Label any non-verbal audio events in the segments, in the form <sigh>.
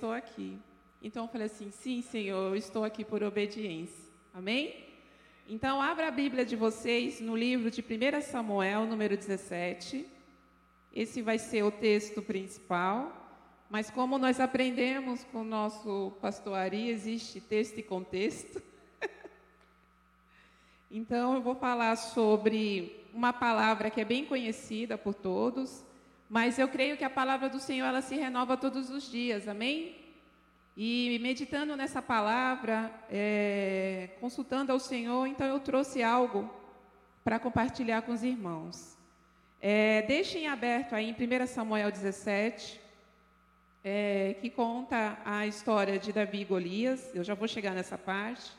estou aqui. Então eu falei assim: sim, Senhor, eu estou aqui por obediência. Amém? Então abra a Bíblia de vocês no livro de 1 Samuel, número 17. Esse vai ser o texto principal. Mas como nós aprendemos com o nosso pastor Ari, existe texto e contexto. <laughs> então eu vou falar sobre uma palavra que é bem conhecida por todos, mas eu creio que a palavra do Senhor ela se renova todos os dias, amém? E meditando nessa palavra, é, consultando ao Senhor, então eu trouxe algo para compartilhar com os irmãos. É, deixem aberto aí em 1 Samuel 17, é, que conta a história de Davi e Golias. Eu já vou chegar nessa parte.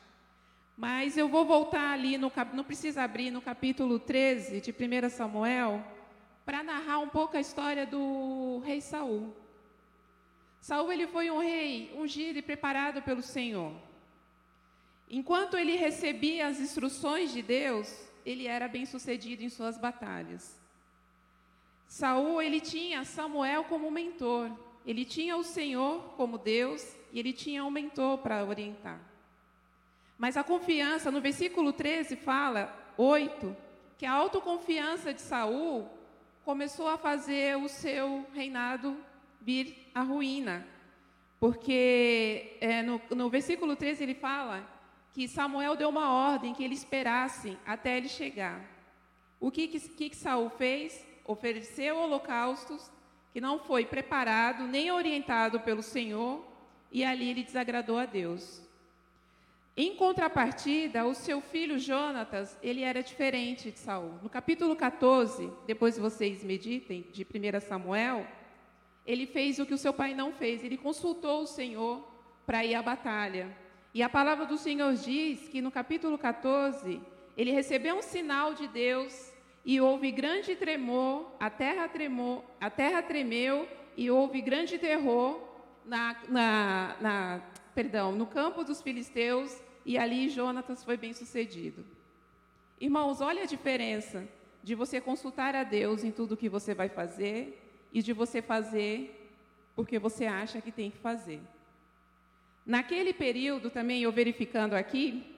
Mas eu vou voltar ali, no, não precisa abrir, no capítulo 13 de 1 Samuel, para narrar um pouco a história do rei Saul. Saul ele foi um rei ungido e preparado pelo Senhor. Enquanto ele recebia as instruções de Deus, ele era bem sucedido em suas batalhas. Saul ele tinha Samuel como mentor. Ele tinha o Senhor como Deus e ele tinha um mentor para orientar. Mas a confiança, no versículo 13 fala, 8, que a autoconfiança de Saul começou a fazer o seu reinado vir à ruína. Porque é, no, no versículo 13 ele fala que Samuel deu uma ordem que ele esperasse até ele chegar. O que, que, que Saul fez? Ofereceu holocaustos que não foi preparado nem orientado pelo Senhor, e ali ele desagradou a Deus. Em contrapartida, o seu filho Jonatas, ele era diferente de Saul. No capítulo 14, depois vocês meditem, de 1 Samuel, ele fez o que o seu pai não fez, ele consultou o Senhor para ir à batalha. E a palavra do Senhor diz que no capítulo 14, ele recebeu um sinal de Deus e houve grande tremor, a terra tremou, a terra tremeu e houve grande terror na, na, na, perdão, no campo dos filisteus e ali Jonatas foi bem sucedido. Irmãos, olha a diferença de você consultar a Deus em tudo que você vai fazer e de você fazer porque você acha que tem que fazer. Naquele período também, eu verificando aqui,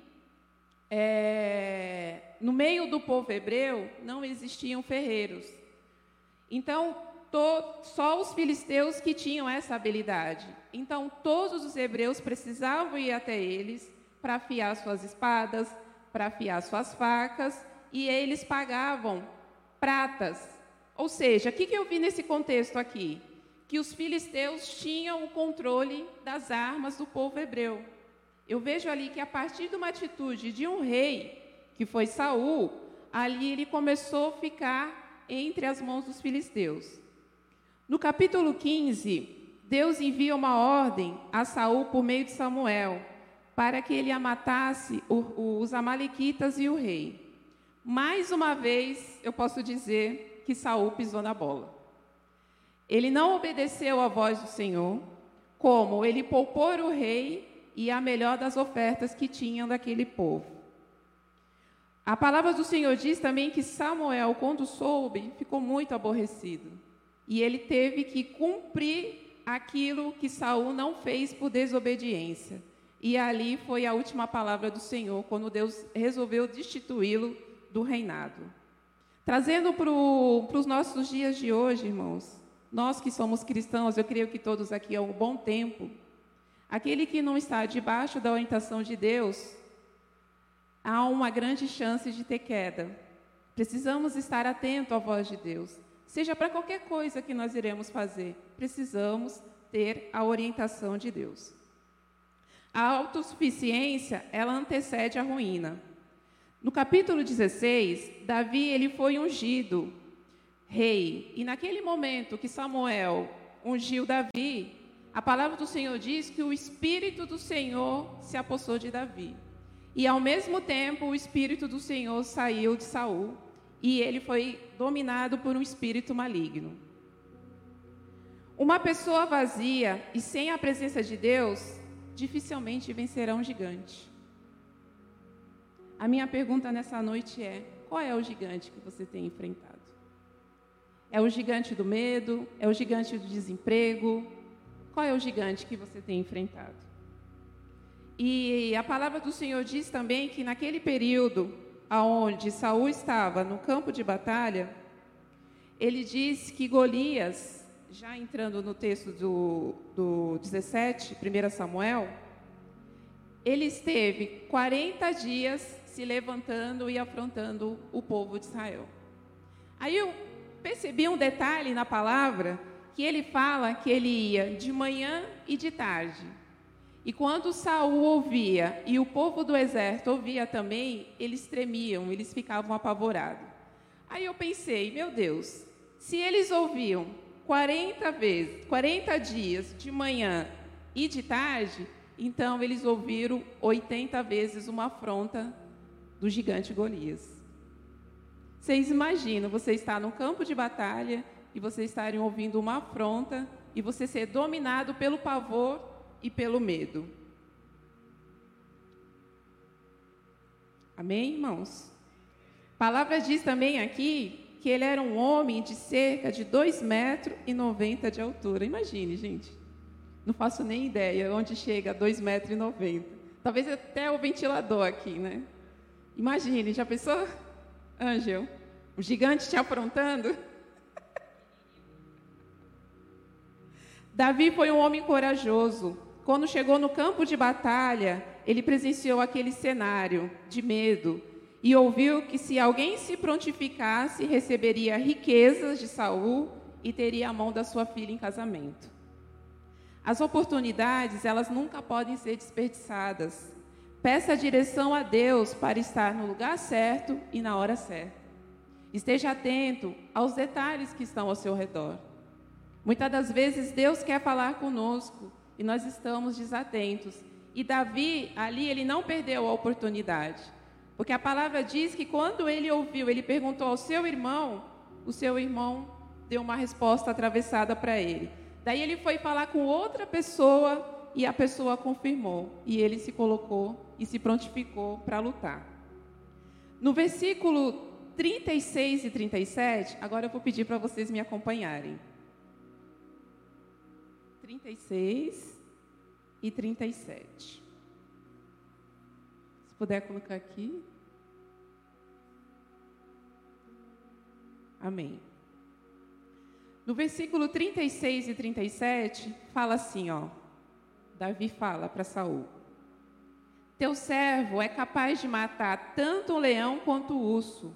é, no meio do povo hebreu não existiam ferreiros. Então, to, só os filisteus que tinham essa habilidade. Então, todos os hebreus precisavam ir até eles para afiar suas espadas, para afiar suas facas, e eles pagavam pratas. Ou seja, o que, que eu vi nesse contexto aqui? Que os filisteus tinham o controle das armas do povo hebreu. Eu vejo ali que a partir de uma atitude de um rei, que foi Saul, ali ele começou a ficar entre as mãos dos filisteus. No capítulo 15, Deus envia uma ordem a Saul por meio de Samuel, para que ele a matasse os amalequitas e o rei. Mais uma vez, eu posso dizer que Saul pisou na bola. Ele não obedeceu à voz do Senhor, como ele poupou o rei e a melhor das ofertas que tinham daquele povo. A palavra do Senhor diz também que Samuel, quando soube, ficou muito aborrecido. E ele teve que cumprir aquilo que Saul não fez por desobediência. E ali foi a última palavra do Senhor, quando Deus resolveu destituí-lo do reinado. Trazendo para os nossos dias de hoje, irmãos, nós que somos cristãos, eu creio que todos aqui há um bom tempo, Aquele que não está debaixo da orientação de Deus, há uma grande chance de ter queda. Precisamos estar atentos à voz de Deus. Seja para qualquer coisa que nós iremos fazer, precisamos ter a orientação de Deus. A autossuficiência, ela antecede a ruína. No capítulo 16, Davi ele foi ungido rei, e naquele momento que Samuel ungiu Davi, a palavra do Senhor diz que o Espírito do Senhor se apossou de Davi. E ao mesmo tempo o Espírito do Senhor saiu de Saul e ele foi dominado por um espírito maligno. Uma pessoa vazia e sem a presença de Deus dificilmente vencerá um gigante. A minha pergunta nessa noite é: qual é o gigante que você tem enfrentado? É o gigante do medo? É o gigante do desemprego? Qual é o gigante que você tem enfrentado? E a palavra do Senhor diz também que naquele período aonde Saul estava no campo de batalha, ele diz que Golias, já entrando no texto do, do 17, 1 Samuel, ele esteve 40 dias se levantando e afrontando o povo de Israel. Aí eu percebi um detalhe na palavra que ele fala que ele ia de manhã e de tarde. E quando Saul ouvia e o povo do exército ouvia também, eles tremiam, eles ficavam apavorados. Aí eu pensei, meu Deus, se eles ouviam 40 vezes, 40 dias de manhã e de tarde, então eles ouviram 80 vezes uma afronta do gigante Golias. Vocês imaginam você estar no campo de batalha e você estarem ouvindo uma afronta e você ser dominado pelo pavor e pelo medo. Amém, irmãos? A palavra diz também aqui que ele era um homem de cerca de 2,90 metros e 90 de altura. Imagine, gente. Não faço nem ideia onde chega a 2,90 metros e 90. Talvez até o ventilador aqui, né? Imagine, já pensou? Ângel, o gigante te afrontando. <laughs> Davi foi um homem corajoso. Quando chegou no campo de batalha, ele presenciou aquele cenário de medo e ouviu que se alguém se prontificasse, receberia riquezas de Saul e teria a mão da sua filha em casamento. As oportunidades, elas nunca podem ser desperdiçadas. Peça direção a Deus para estar no lugar certo e na hora certa. Esteja atento aos detalhes que estão ao seu redor. Muitas das vezes Deus quer falar conosco e nós estamos desatentos. E Davi, ali, ele não perdeu a oportunidade. Porque a palavra diz que quando ele ouviu, ele perguntou ao seu irmão, o seu irmão deu uma resposta atravessada para ele. Daí ele foi falar com outra pessoa e a pessoa confirmou. E ele se colocou e se prontificou para lutar. No versículo 36 e 37, agora eu vou pedir para vocês me acompanharem. 36 e 37. Puder colocar aqui. Amém. No versículo 36 e 37, fala assim, ó. Davi fala para Saul: Teu servo é capaz de matar tanto o leão quanto o urso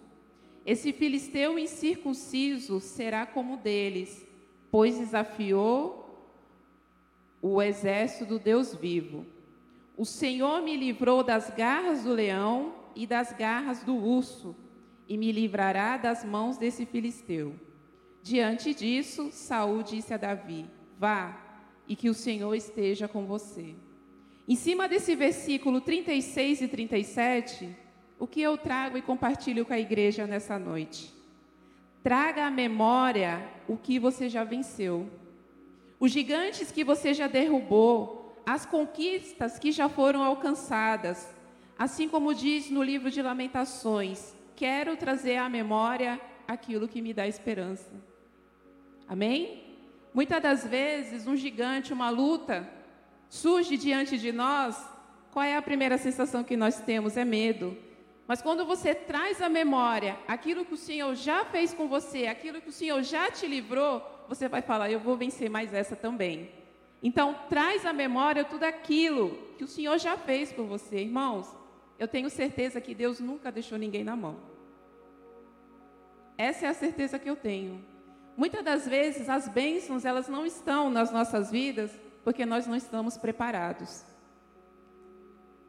esse filisteu incircunciso será como deles, pois desafiou o exército do Deus vivo. O Senhor me livrou das garras do leão e das garras do urso, e me livrará das mãos desse filisteu. Diante disso, Saul disse a Davi: Vá, e que o Senhor esteja com você. Em cima desse versículo 36 e 37, o que eu trago e compartilho com a igreja nessa noite? Traga à memória o que você já venceu, os gigantes que você já derrubou, as conquistas que já foram alcançadas. Assim como diz no livro de Lamentações, quero trazer à memória aquilo que me dá esperança. Amém? Muitas das vezes, um gigante, uma luta, surge diante de nós, qual é a primeira sensação que nós temos? É medo. Mas quando você traz à memória aquilo que o Senhor já fez com você, aquilo que o Senhor já te livrou, você vai falar: Eu vou vencer mais essa também. Então, traz à memória tudo aquilo que o Senhor já fez por você. Irmãos, eu tenho certeza que Deus nunca deixou ninguém na mão. Essa é a certeza que eu tenho. Muitas das vezes as bênçãos elas não estão nas nossas vidas porque nós não estamos preparados.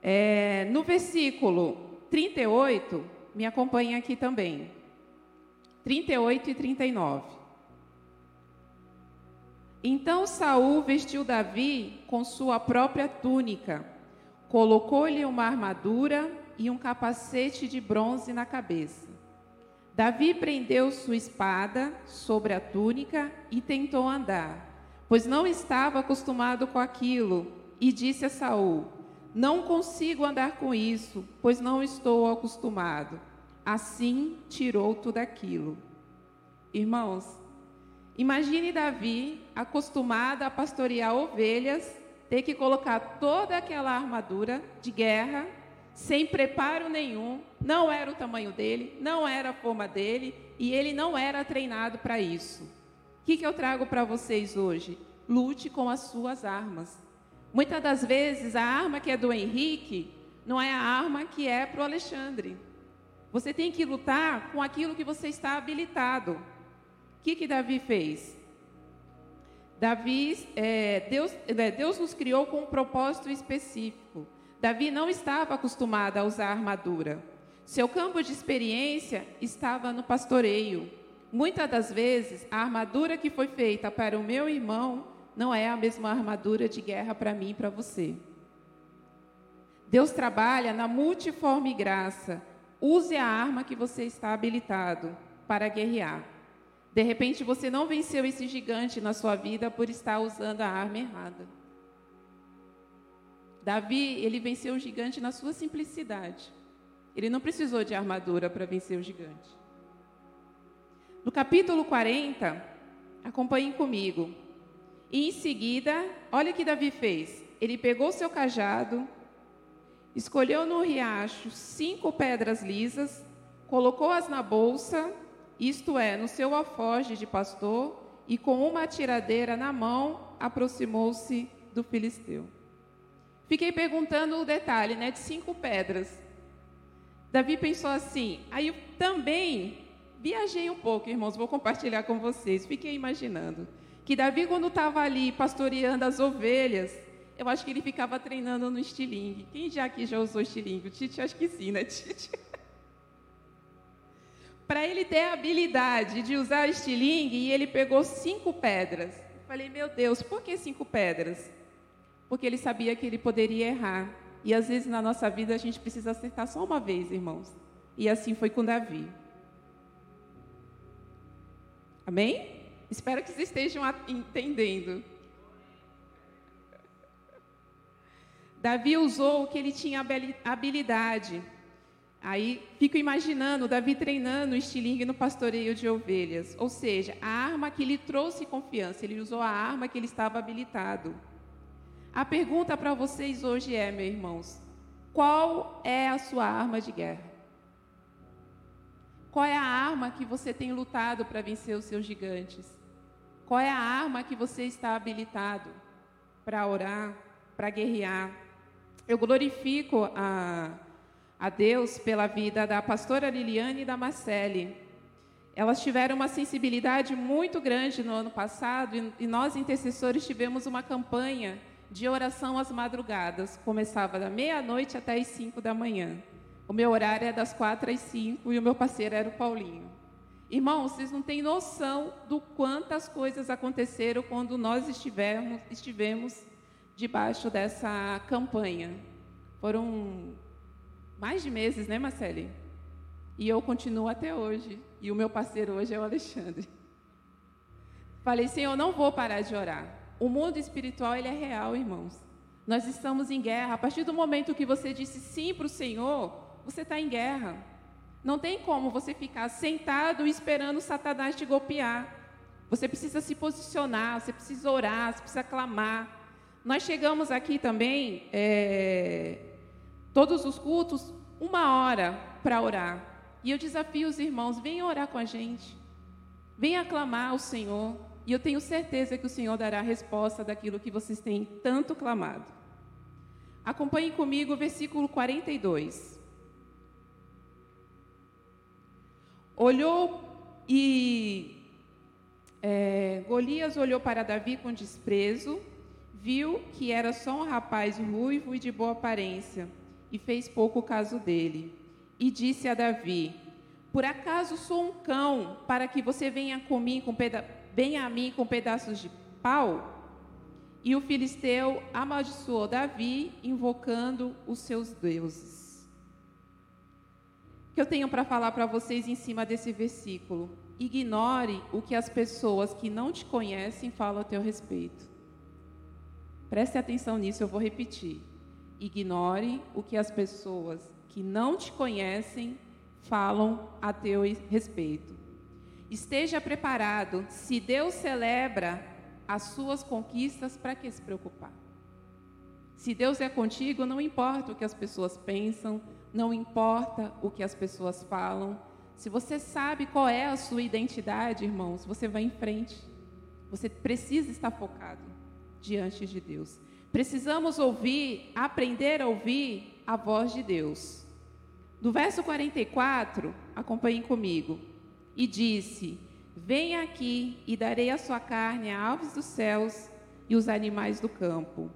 É, no versículo 38, me acompanha aqui também. 38 e 39. Então Saul vestiu Davi com sua própria túnica, colocou-lhe uma armadura e um capacete de bronze na cabeça. Davi prendeu sua espada sobre a túnica e tentou andar, pois não estava acostumado com aquilo, e disse a Saul: não consigo andar com isso, pois não estou acostumado. Assim tirou tudo aquilo. Irmãos, Imagine Davi, acostumado a pastorear ovelhas, ter que colocar toda aquela armadura de guerra, sem preparo nenhum, não era o tamanho dele, não era a forma dele, e ele não era treinado para isso. O que, que eu trago para vocês hoje? Lute com as suas armas. Muitas das vezes, a arma que é do Henrique não é a arma que é para o Alexandre. Você tem que lutar com aquilo que você está habilitado. O que, que Davi fez? Davi, é, Deus, é, Deus nos criou com um propósito específico. Davi não estava acostumado a usar armadura. Seu campo de experiência estava no pastoreio. Muitas das vezes, a armadura que foi feita para o meu irmão não é a mesma armadura de guerra para mim e para você. Deus trabalha na multiforme graça. Use a arma que você está habilitado para guerrear. De repente, você não venceu esse gigante na sua vida por estar usando a arma errada. Davi, ele venceu o gigante na sua simplicidade. Ele não precisou de armadura para vencer o gigante. No capítulo 40, acompanhem comigo. E em seguida, olha o que Davi fez. Ele pegou seu cajado, escolheu no riacho cinco pedras lisas, colocou-as na bolsa, isto é, no seu alfoge de pastor, e com uma tiradeira na mão, aproximou-se do filisteu. Fiquei perguntando o detalhe, né, de cinco pedras. Davi pensou assim. Aí eu também viajei um pouco, irmãos, vou compartilhar com vocês. Fiquei imaginando que Davi, quando estava ali pastoreando as ovelhas, eu acho que ele ficava treinando no estilingue. Quem já aqui já usou estilingue? O Tite, acho que sim, né, Tite? Para ele ter a habilidade de usar estilingue, ele pegou cinco pedras. Eu falei, meu Deus, por que cinco pedras? Porque ele sabia que ele poderia errar. E às vezes na nossa vida a gente precisa acertar só uma vez, irmãos. E assim foi com Davi. Amém? Espero que vocês estejam entendendo. Davi usou o que ele tinha habilidade. Aí fico imaginando Davi treinando o estilingue no pastoreio de ovelhas. Ou seja, a arma que lhe trouxe confiança. Ele usou a arma que ele estava habilitado. A pergunta para vocês hoje é, meus irmãos: qual é a sua arma de guerra? Qual é a arma que você tem lutado para vencer os seus gigantes? Qual é a arma que você está habilitado para orar, para guerrear? Eu glorifico a, a Deus pela vida da pastora Liliane e da Marcele. Elas tiveram uma sensibilidade muito grande no ano passado e, nós, intercessores, tivemos uma campanha de oração às madrugadas. Começava da meia-noite até as cinco da manhã. O meu horário é das quatro às cinco e o meu parceiro era o Paulinho. Irmãos, vocês não têm noção do quantas coisas aconteceram quando nós estivemos, estivemos debaixo dessa campanha. Foram mais de meses, né, Marcele? E eu continuo até hoje. E o meu parceiro hoje é o Alexandre. Falei, Senhor, não vou parar de orar. O mundo espiritual ele é real, irmãos. Nós estamos em guerra. A partir do momento que você disse sim para o Senhor, você está em guerra. Não tem como você ficar sentado esperando Satanás te golpear. Você precisa se posicionar, você precisa orar, você precisa clamar. Nós chegamos aqui também, é, todos os cultos, uma hora para orar. E eu desafio os irmãos: venham orar com a gente. Venham aclamar ao Senhor. E eu tenho certeza que o Senhor dará a resposta daquilo que vocês têm tanto clamado. Acompanhe comigo o versículo 42. Olhou e é, Golias olhou para Davi com desprezo, viu que era só um rapaz ruivo e de boa aparência, e fez pouco caso dele. E disse a Davi: Por acaso sou um cão para que você venha comigo com peda venha a mim com pedaços de pau? E o filisteu amaldiçoou Davi, invocando os seus deuses. O que eu tenho para falar para vocês em cima desse versículo? Ignore o que as pessoas que não te conhecem falam a teu respeito. Preste atenção nisso, eu vou repetir. Ignore o que as pessoas que não te conhecem falam a teu respeito. Esteja preparado. Se Deus celebra as suas conquistas, para que se preocupar? Se Deus é contigo, não importa o que as pessoas pensam, não importa o que as pessoas falam. Se você sabe qual é a sua identidade, irmãos, você vai em frente. Você precisa estar focado diante de Deus. Precisamos ouvir, aprender a ouvir a voz de Deus. No verso 44, acompanhem comigo. E disse: Venha aqui e darei a sua carne a aves dos céus e os animais do campo.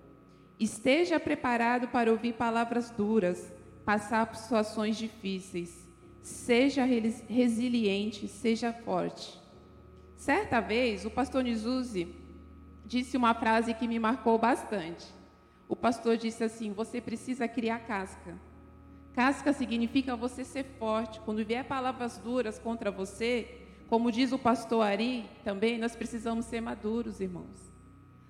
Esteja preparado para ouvir palavras duras, passar por situações difíceis. Seja resiliente, seja forte. Certa vez, o pastor Nizuzi disse uma frase que me marcou bastante. O pastor disse assim: Você precisa criar casca. Casca significa você ser forte. Quando vier palavras duras contra você, como diz o pastor Ari, também nós precisamos ser maduros, irmãos.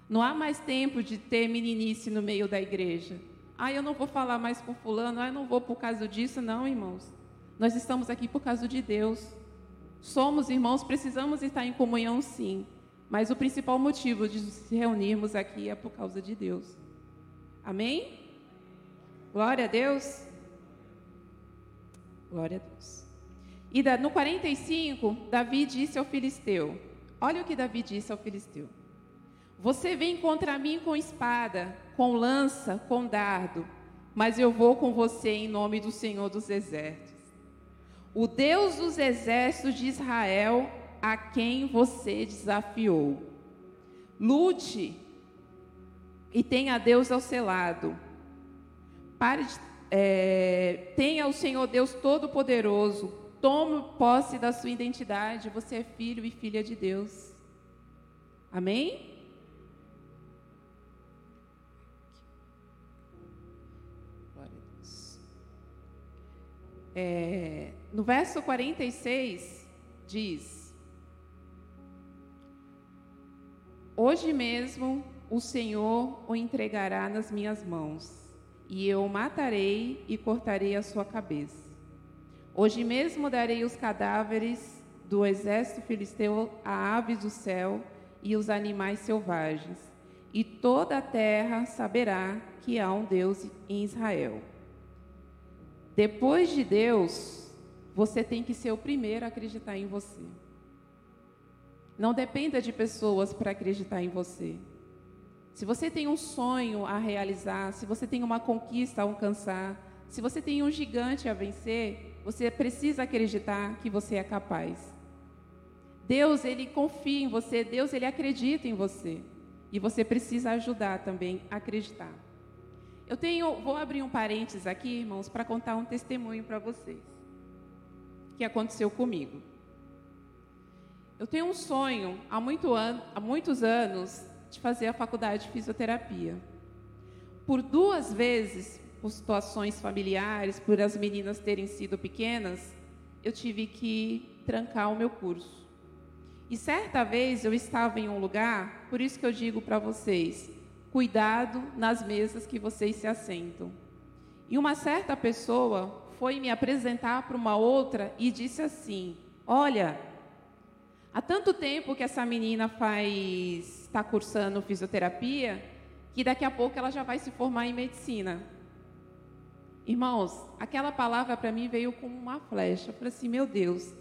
Não há mais tempo de ter meninice no meio da igreja. Ah, eu não vou falar mais com fulano, ah, eu não vou por causa disso, não, irmãos. Nós estamos aqui por causa de Deus. Somos irmãos, precisamos estar em comunhão, sim. Mas o principal motivo de se reunirmos aqui é por causa de Deus. Amém? Glória a Deus. Glória a Deus. E no 45, Davi disse ao filisteu: Olha o que Davi disse ao filisteu. Você vem contra mim com espada, com lança, com dardo, mas eu vou com você em nome do Senhor dos Exércitos. O Deus dos exércitos de Israel a quem você desafiou. Lute e tenha Deus ao seu lado. Pare de, é, tenha o Senhor Deus Todo-Poderoso. Tome posse da sua identidade. Você é filho e filha de Deus. Amém? É, no verso 46 diz: Hoje mesmo o Senhor o entregará nas minhas mãos, e eu o matarei e cortarei a sua cabeça. Hoje mesmo darei os cadáveres do exército filisteu a aves do céu e os animais selvagens, e toda a terra saberá que há um Deus em Israel. Depois de Deus, você tem que ser o primeiro a acreditar em você. Não dependa de pessoas para acreditar em você. Se você tem um sonho a realizar, se você tem uma conquista a alcançar, se você tem um gigante a vencer, você precisa acreditar que você é capaz. Deus, ele confia em você, Deus, ele acredita em você. E você precisa ajudar também a acreditar. Eu tenho, vou abrir um parênteses aqui, irmãos, para contar um testemunho para vocês que aconteceu comigo. Eu tenho um sonho há, muito an há muitos anos de fazer a faculdade de fisioterapia. Por duas vezes, por situações familiares, por as meninas terem sido pequenas, eu tive que trancar o meu curso. E certa vez eu estava em um lugar, por isso que eu digo para vocês: cuidado nas mesas que vocês se assentam. E uma certa pessoa foi me apresentar para uma outra e disse assim: Olha, Há tanto tempo que essa menina faz está cursando fisioterapia que daqui a pouco ela já vai se formar em medicina. Irmãos, aquela palavra para mim veio como uma flecha. Eu falei assim, meu Deus,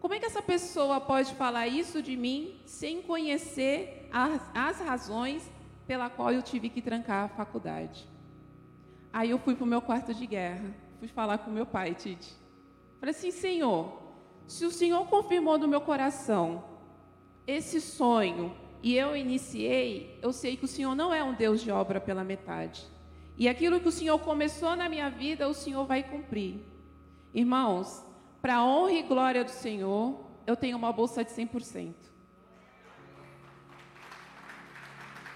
como é que essa pessoa pode falar isso de mim sem conhecer as, as razões pela qual eu tive que trancar a faculdade? Aí eu fui para o meu quarto de guerra, fui falar com meu pai, Tite. Falei assim, Senhor, se o Senhor confirmou no meu coração esse sonho e eu iniciei, eu sei que o Senhor não é um Deus de obra pela metade. E aquilo que o Senhor começou na minha vida, o Senhor vai cumprir. Irmãos, para a honra e glória do Senhor, eu tenho uma bolsa de 100%.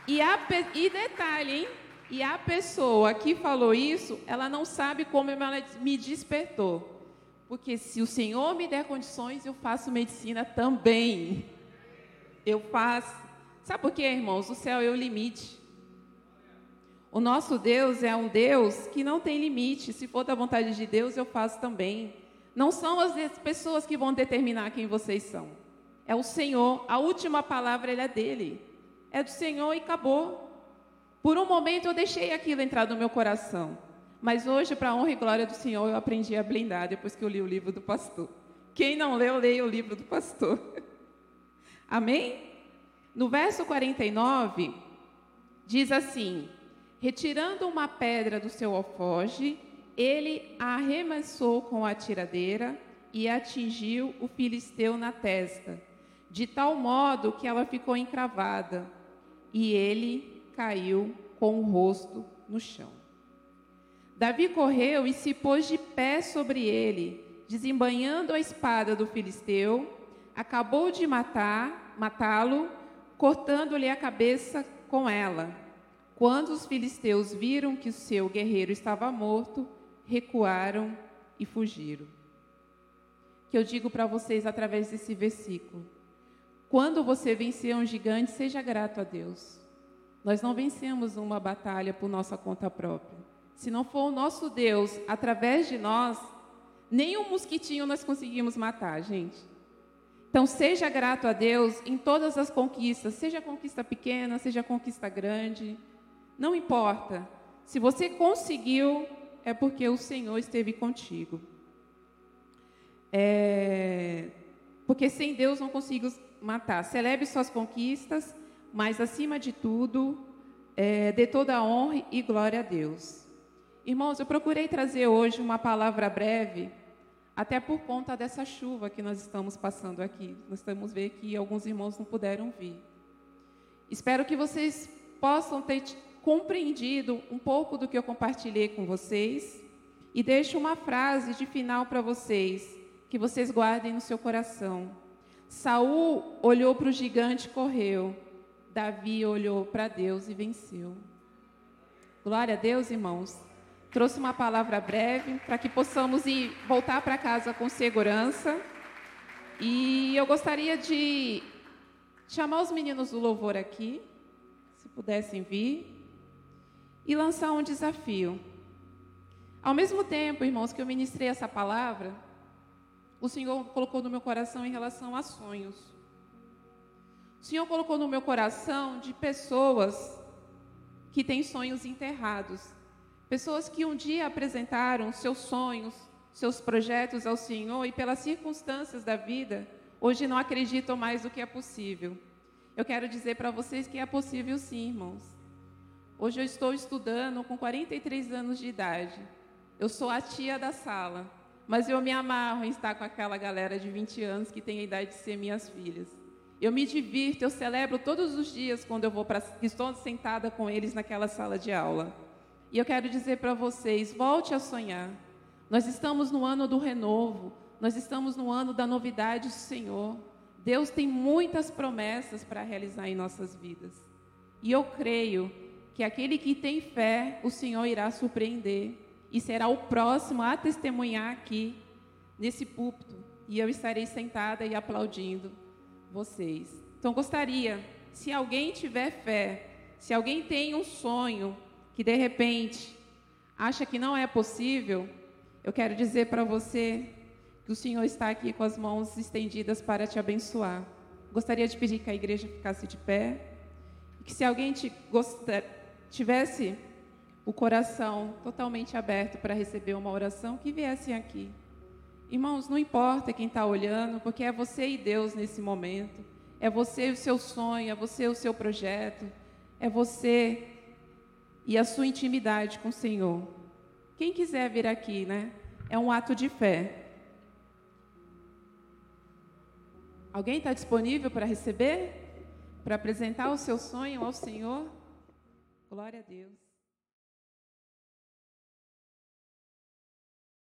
E, a, e detalhe, hein? E a pessoa que falou isso, ela não sabe como ela me despertou. Porque se o Senhor me der condições, eu faço medicina também. Eu faço. Sabe por quê, irmãos? O céu é o limite. O nosso Deus é um Deus que não tem limite. Se for da vontade de Deus, eu faço também. Não são as pessoas que vão determinar quem vocês são. É o Senhor. A última palavra é dele. É do Senhor e acabou. Por um momento eu deixei aquilo entrar no meu coração. Mas hoje, para a honra e glória do Senhor, eu aprendi a blindar depois que eu li o livro do pastor. Quem não leu, leia o livro do pastor. <laughs> Amém? No verso 49, diz assim: Retirando uma pedra do seu alfoge, ele a arremessou com a tiradeira e atingiu o filisteu na testa, de tal modo que ela ficou encravada, e ele caiu com o rosto no chão. Davi correu e se pôs de pé sobre ele, desembanhando a espada do filisteu, acabou de matar, matá-lo, cortando-lhe a cabeça com ela. Quando os filisteus viram que o seu guerreiro estava morto, recuaram e fugiram. Que eu digo para vocês através desse versículo. Quando você vencer um gigante, seja grato a Deus. Nós não vencemos uma batalha por nossa conta própria. Se não for o nosso Deus através de nós, nem um mosquitinho nós conseguimos matar, gente. Então, seja grato a Deus em todas as conquistas, seja conquista pequena, seja conquista grande, não importa. Se você conseguiu, é porque o Senhor esteve contigo. É... Porque sem Deus não consigo matar. Celebre suas conquistas, mas acima de tudo, é, dê toda a honra e glória a Deus. Irmãos, eu procurei trazer hoje uma palavra breve, até por conta dessa chuva que nós estamos passando aqui. Nós estamos vendo que alguns irmãos não puderam vir. Espero que vocês possam ter compreendido um pouco do que eu compartilhei com vocês e deixo uma frase de final para vocês, que vocês guardem no seu coração. Saul olhou para o gigante e correu. Davi olhou para Deus e venceu. Glória a Deus, irmãos. Trouxe uma palavra breve para que possamos ir voltar para casa com segurança. E eu gostaria de chamar os meninos do louvor aqui, se pudessem vir e lançar um desafio. Ao mesmo tempo, irmãos, que eu ministrei essa palavra, o Senhor colocou no meu coração em relação a sonhos. O Senhor colocou no meu coração de pessoas que têm sonhos enterrados. Pessoas que um dia apresentaram seus sonhos, seus projetos ao Senhor e pelas circunstâncias da vida, hoje não acreditam mais do que é possível. Eu quero dizer para vocês que é possível sim, irmãos. Hoje eu estou estudando com 43 anos de idade. Eu sou a tia da sala, mas eu me amarro em estar com aquela galera de 20 anos que tem a idade de ser minhas filhas. Eu me divirto, eu celebro todos os dias quando eu vou para estou sentada com eles naquela sala de aula. E eu quero dizer para vocês, volte a sonhar. Nós estamos no ano do renovo, nós estamos no ano da novidade do Senhor. Deus tem muitas promessas para realizar em nossas vidas. E eu creio que aquele que tem fé, o Senhor irá surpreender e será o próximo a testemunhar aqui nesse púlpito. E eu estarei sentada e aplaudindo vocês. Então gostaria, se alguém tiver fé, se alguém tem um sonho que de repente acha que não é possível, eu quero dizer para você que o Senhor está aqui com as mãos estendidas para te abençoar. Gostaria de pedir que a igreja ficasse de pé. Que se alguém gostar, tivesse o coração totalmente aberto para receber uma oração, que viessem aqui. Irmãos, não importa quem está olhando, porque é você e Deus nesse momento. É você e o seu sonho, é você e o seu projeto, é você e a sua intimidade com o Senhor. Quem quiser vir aqui, né? É um ato de fé. Alguém está disponível para receber? Para apresentar o seu sonho ao Senhor? Glória a Deus.